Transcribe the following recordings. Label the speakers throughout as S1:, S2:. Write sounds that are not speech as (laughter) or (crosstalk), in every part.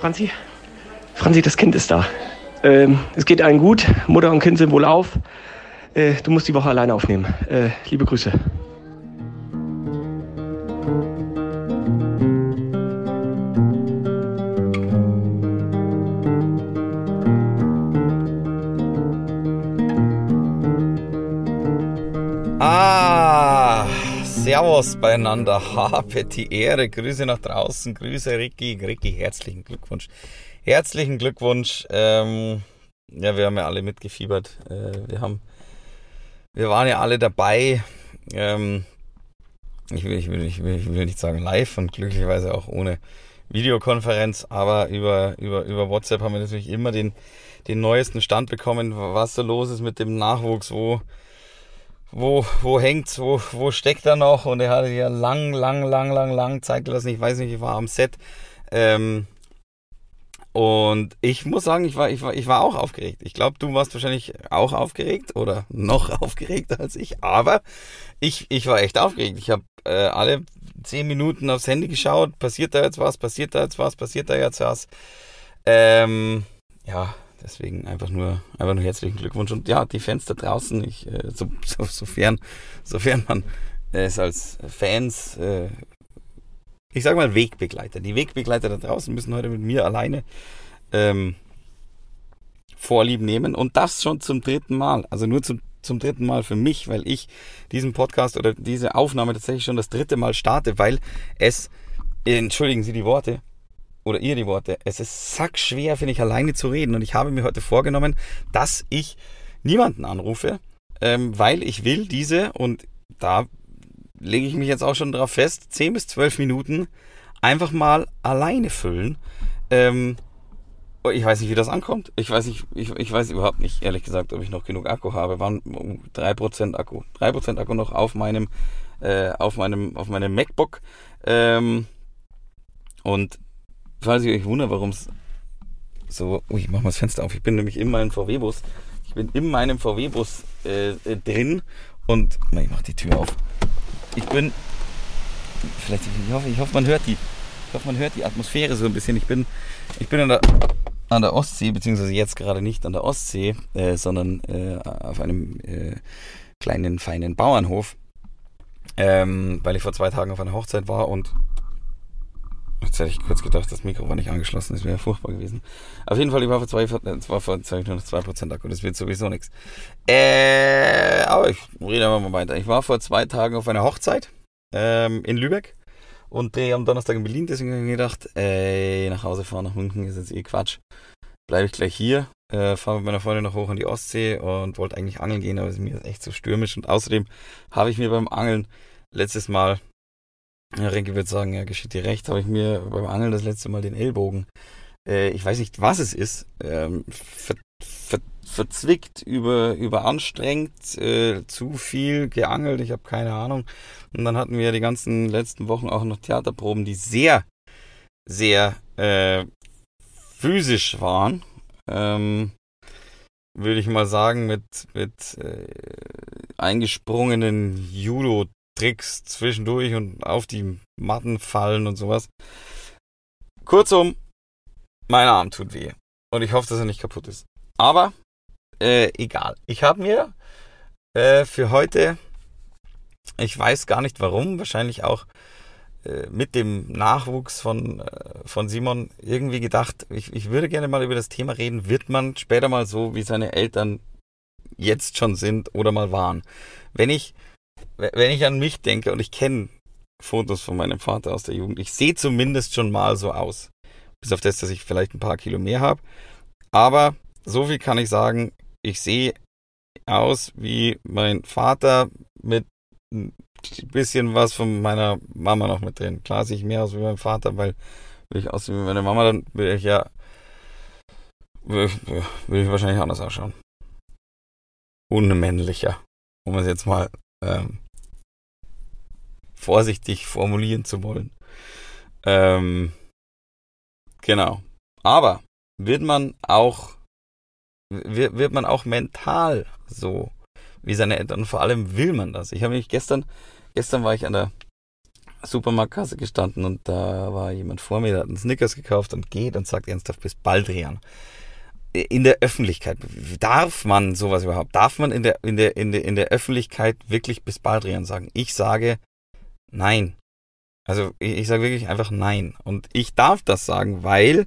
S1: Franzi? Franzi, das Kind ist da. Ähm, es geht allen gut. Mutter und Kind sind wohl auf. Äh, du musst die Woche alleine aufnehmen. Äh, liebe Grüße.
S2: Servus beieinander. (laughs) Habe die Ehre. Grüße nach draußen. Grüße Ricky. Ricky, herzlichen Glückwunsch. Herzlichen Glückwunsch. Ähm, ja, wir haben ja alle mitgefiebert. Äh, wir haben, wir waren ja alle dabei. Ähm, ich, will, ich, will, ich, will, ich will nicht sagen live und glücklicherweise auch ohne Videokonferenz, aber über, über, über WhatsApp haben wir natürlich immer den, den neuesten Stand bekommen, was so los ist mit dem Nachwuchs, wo wo, wo hängt's, wo, wo steckt er noch? Und er hatte ja lang, lang, lang, lang, lang Zeit gelassen. Ich weiß nicht, ich war am Set. Ähm, und ich muss sagen, ich war, ich war, ich war auch aufgeregt. Ich glaube, du warst wahrscheinlich auch aufgeregt oder noch (laughs) aufgeregter als ich. Aber ich, ich war echt aufgeregt. Ich habe äh, alle zehn Minuten aufs Handy geschaut. Passiert da jetzt was? Passiert da jetzt was? Passiert da jetzt was? Ähm, ja, Deswegen einfach nur, einfach nur herzlichen Glückwunsch. Und ja, die Fans da draußen, ich, äh, so, so, sofern, sofern man es als Fans, äh, ich sage mal Wegbegleiter, die Wegbegleiter da draußen müssen heute mit mir alleine ähm, Vorlieb nehmen. Und das schon zum dritten Mal. Also nur zum, zum dritten Mal für mich, weil ich diesen Podcast oder diese Aufnahme tatsächlich schon das dritte Mal starte, weil es, entschuldigen Sie die Worte, oder ihr die Worte. Es ist sackschwer, finde ich, alleine zu reden. Und ich habe mir heute vorgenommen, dass ich niemanden anrufe, ähm, weil ich will diese, und da lege ich mich jetzt auch schon drauf fest, 10 bis 12 Minuten einfach mal alleine füllen. Ähm, ich weiß nicht, wie das ankommt. Ich weiß nicht, ich, ich weiß überhaupt nicht, ehrlich gesagt, ob ich noch genug Akku habe. Waren 3% Akku. 3% Akku noch auf meinem, äh, auf meinem, auf meinem MacBook. Ähm, und falls ihr euch wundert, warum es so. Ui, ich mach mal das Fenster auf. Ich bin nämlich in meinem VW-Bus. Ich bin in meinem VW-Bus äh, äh, drin und. Ich mach die Tür auf. Ich bin. Vielleicht, ich hoffe, ich hoffe, man hört die. Ich hoffe, man hört die Atmosphäre so ein bisschen. Ich bin, ich bin an der, an der Ostsee, beziehungsweise jetzt gerade nicht an der Ostsee, äh, sondern äh, auf einem äh, kleinen, feinen Bauernhof, ähm, weil ich vor zwei Tagen auf einer Hochzeit war und Jetzt hätte ich kurz gedacht, das Mikro war nicht angeschlossen, das wäre furchtbar gewesen. Auf jeden Fall, ich war vor zwei, es war vor zwei, nur noch 2% Akku, das wird sowieso nichts. Äh, aber ich rede aber mal weiter. Ich war vor zwei Tagen auf einer Hochzeit ähm, in Lübeck und drehe am Donnerstag in Berlin, deswegen habe ich gedacht, ey, nach Hause fahren nach München ist jetzt eh Quatsch. Bleibe ich gleich hier, äh, fahre mit meiner Freundin noch hoch an die Ostsee und wollte eigentlich angeln gehen, aber es ist mir echt zu so stürmisch und außerdem habe ich mir beim Angeln letztes Mal ja, Renke wird sagen, ja, geschieht dir recht, habe ich mir beim Angeln das letzte Mal den Ellbogen, äh, ich weiß nicht, was es ist, ähm, ver, ver, verzwickt, über, überanstrengt, äh, zu viel geangelt, ich habe keine Ahnung. Und dann hatten wir die ganzen letzten Wochen auch noch Theaterproben, die sehr, sehr äh, physisch waren. Ähm, würde ich mal sagen, mit, mit äh, eingesprungenen Judo Tricks zwischendurch und auf die Matten fallen und sowas. Kurzum, mein Arm tut weh. Und ich hoffe, dass er nicht kaputt ist. Aber äh, egal. Ich habe mir äh, für heute, ich weiß gar nicht warum, wahrscheinlich auch äh, mit dem Nachwuchs von, äh, von Simon irgendwie gedacht, ich, ich würde gerne mal über das Thema reden. Wird man später mal so, wie seine Eltern jetzt schon sind oder mal waren? Wenn ich wenn ich an mich denke und ich kenne Fotos von meinem Vater aus der Jugend, ich sehe zumindest schon mal so aus. Bis auf das, dass ich vielleicht ein paar Kilo mehr habe. Aber so viel kann ich sagen, ich sehe aus wie mein Vater mit ein bisschen was von meiner Mama noch mit drin. Klar sehe ich mehr aus wie mein Vater, weil will ich aussehen wie meine Mama, dann will ich ja will ich wahrscheinlich anders ausschauen. Unmännlicher, um es jetzt mal ähm, vorsichtig formulieren zu wollen. Ähm, genau. Aber wird man auch, wird, wird man auch mental so wie seine Eltern und vor allem will man das. Ich habe mich gestern, gestern war ich an der, Supermarktkasse gestanden und da war jemand vor mir, der hat einen Snickers gekauft und geht und sagt ernsthaft bis Baldrian. In der Öffentlichkeit, darf man sowas überhaupt? Darf man in der, in der, in der, in der Öffentlichkeit wirklich bis Baldrian sagen? Ich sage nein. Also ich, ich sage wirklich einfach nein. Und ich darf das sagen, weil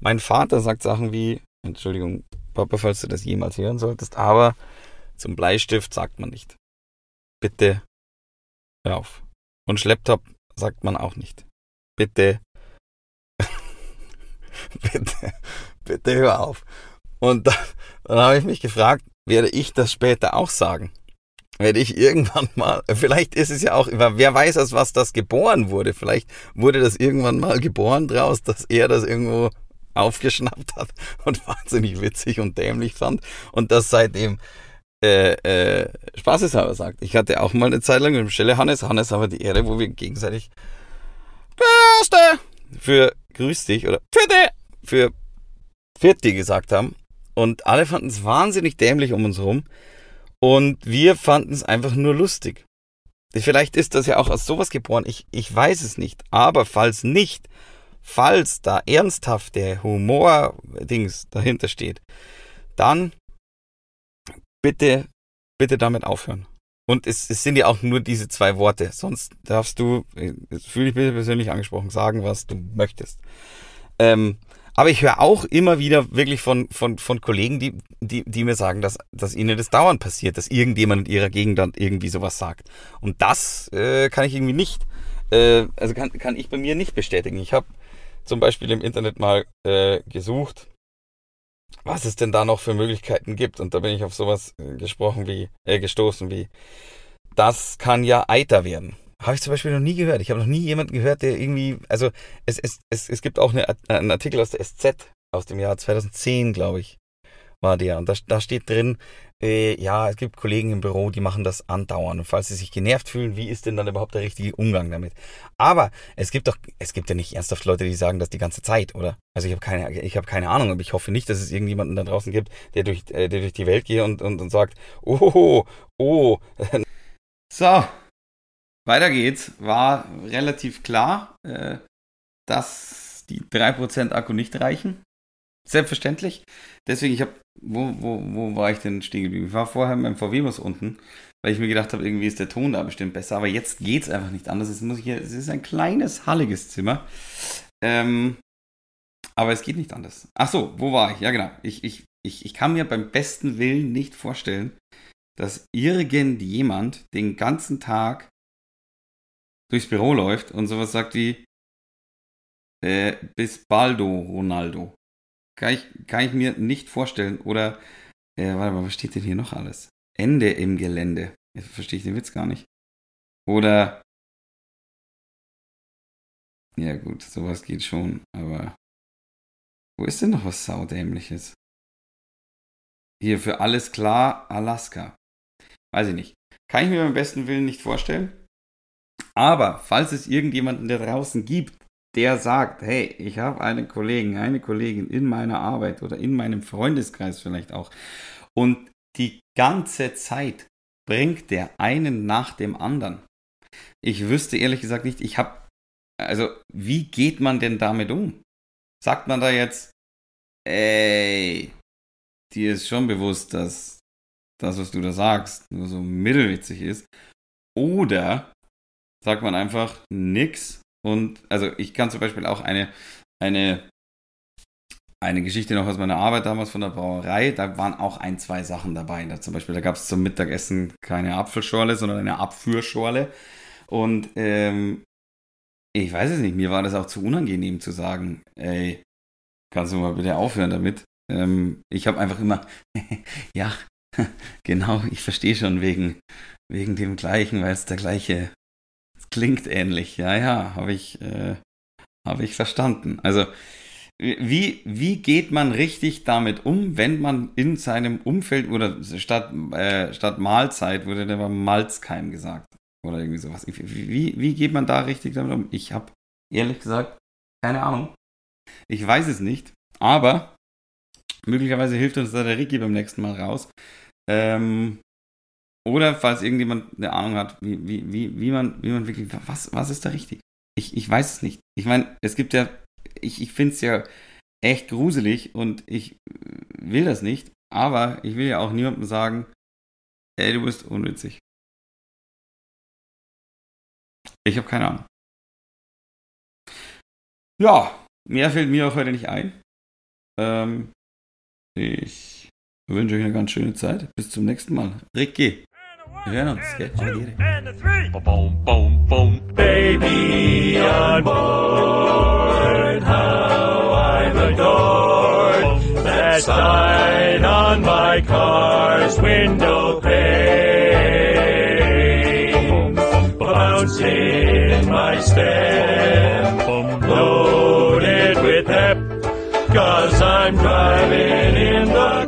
S2: mein Vater sagt Sachen wie, Entschuldigung, Papa, falls du das jemals hören solltest, aber zum Bleistift sagt man nicht. Bitte hör auf. Und Schlepptop sagt man auch nicht. Bitte, (laughs) bitte, bitte hör auf. Und dann, dann habe ich mich gefragt, werde ich das später auch sagen? Werde ich irgendwann mal, vielleicht ist es ja auch, wer weiß, aus was das geboren wurde. Vielleicht wurde das irgendwann mal geboren draus, dass er das irgendwo aufgeschnappt hat (laughs) und wahnsinnig witzig und dämlich fand und das seitdem äh, äh, spaßeshalber sagt. Ich hatte auch mal eine Zeit lang mit dem Stelle Hannes, Hannes aber die Ehre, wo wir gegenseitig Beste für Grüß dich oder Vierte für Vierti gesagt haben. Und alle fanden es wahnsinnig dämlich um uns herum. Und wir fanden es einfach nur lustig. Vielleicht ist das ja auch aus sowas geboren. Ich, ich weiß es nicht. Aber falls nicht, falls da ernsthaft der Humor-Dings dahinter steht, dann bitte, bitte damit aufhören. Und es, es sind ja auch nur diese zwei Worte. Sonst darfst du, fühle ich mich persönlich angesprochen, sagen, was du möchtest. Ähm, aber ich höre auch immer wieder wirklich von, von, von Kollegen, die, die, die mir sagen, dass, dass ihnen das dauernd passiert, dass irgendjemand in ihrer Gegend dann irgendwie sowas sagt. Und das äh, kann ich irgendwie nicht, äh, also kann, kann ich bei mir nicht bestätigen. Ich habe zum Beispiel im Internet mal äh, gesucht, was es denn da noch für Möglichkeiten gibt. Und da bin ich auf sowas äh, gesprochen wie, äh, gestoßen wie, das kann ja Eiter werden. Habe ich zum Beispiel noch nie gehört. Ich habe noch nie jemanden gehört, der irgendwie, also es, es, es, es gibt auch eine, einen Artikel aus der SZ aus dem Jahr 2010, glaube ich, war der. Und da, da steht drin, äh, ja, es gibt Kollegen im Büro, die machen das andauernd. Und falls sie sich genervt fühlen, wie ist denn dann überhaupt der richtige Umgang damit? Aber es gibt doch, es gibt ja nicht ernsthaft Leute, die sagen das die ganze Zeit, oder? Also ich habe keine, ich habe keine Ahnung, aber ich hoffe nicht, dass es irgendjemanden da draußen gibt, der durch, äh, der durch die Welt geht und, und, und sagt, oh, oh. (laughs) So, weiter geht's. War relativ klar, äh, dass die 3% Akku nicht reichen. Selbstverständlich. Deswegen, ich habe, wo, wo, wo war ich denn stehen geblieben? Ich war vorher mit dem VW-Bus unten, weil ich mir gedacht habe, irgendwie ist der Ton da bestimmt besser. Aber jetzt geht's einfach nicht anders. Jetzt muss ich es ist ein kleines, halliges Zimmer. Ähm, aber es geht nicht anders. Ach so, wo war ich? Ja, genau. Ich, ich, ich, ich kann mir beim besten Willen nicht vorstellen, dass irgendjemand den ganzen Tag durchs Büro läuft und sowas sagt wie, äh, bis baldo, Ronaldo. Kann ich, kann ich mir nicht vorstellen. Oder, äh, warte mal, was steht denn hier noch alles? Ende im Gelände. Jetzt verstehe ich den Witz gar nicht. Oder, ja gut, sowas geht schon, aber wo ist denn noch was Saudämliches? Hier für alles klar, Alaska. Weiß ich nicht. Kann ich mir beim besten Willen nicht vorstellen. Aber falls es irgendjemanden da draußen gibt, der sagt, hey, ich habe einen Kollegen, eine Kollegin in meiner Arbeit oder in meinem Freundeskreis vielleicht auch und die ganze Zeit bringt der einen nach dem anderen. Ich wüsste ehrlich gesagt nicht, ich habe, also wie geht man denn damit um? Sagt man da jetzt, ey, dir ist schon bewusst, dass das, was du da sagst, nur so mittelwitzig ist? Oder sagt man einfach nix und also ich kann zum Beispiel auch eine, eine, eine Geschichte noch aus meiner Arbeit damals von der Brauerei. Da waren auch ein, zwei Sachen dabei. Da zum Beispiel, da gab es zum Mittagessen keine Apfelschorle, sondern eine Abführschorle. Und ähm, ich weiß es nicht, mir war das auch zu unangenehm zu sagen, ey, kannst du mal bitte aufhören damit? Ähm, ich habe einfach immer, (laughs) ja, (laughs) genau, ich verstehe schon wegen, wegen dem gleichen, weil es der gleiche klingt ähnlich. Ja, ja, habe ich, äh, hab ich verstanden. Also, wie, wie geht man richtig damit um, wenn man in seinem Umfeld oder statt, äh, statt Mahlzeit wurde der Malzkeim gesagt? Oder irgendwie sowas. Wie, wie geht man da richtig damit um? Ich habe ehrlich gesagt keine Ahnung. Ich weiß es nicht. Aber möglicherweise hilft uns da der Ricky beim nächsten Mal raus. Ähm, Oder falls irgendjemand eine Ahnung hat, wie, wie, wie, wie, man, wie man wirklich, was, was ist da richtig? Ich, ich weiß es nicht. Ich meine, es gibt ja, ich, ich finde es ja echt gruselig und ich will das nicht, aber ich will ja auch niemandem sagen, ey, du bist unwitzig. Ich habe keine Ahnung. Ja, mehr fällt mir auch heute nicht ein. Ähm, ich wünsche euch eine ganz schöne Zeit. Bis zum nächsten Mal. Ricky. Wir hören uns, gell?
S3: Boom, boom, boom. Baby on board, how I'm adored. That sign on my car's window pane. Bouncing my step, loaded with pep. Cause I'm driving in the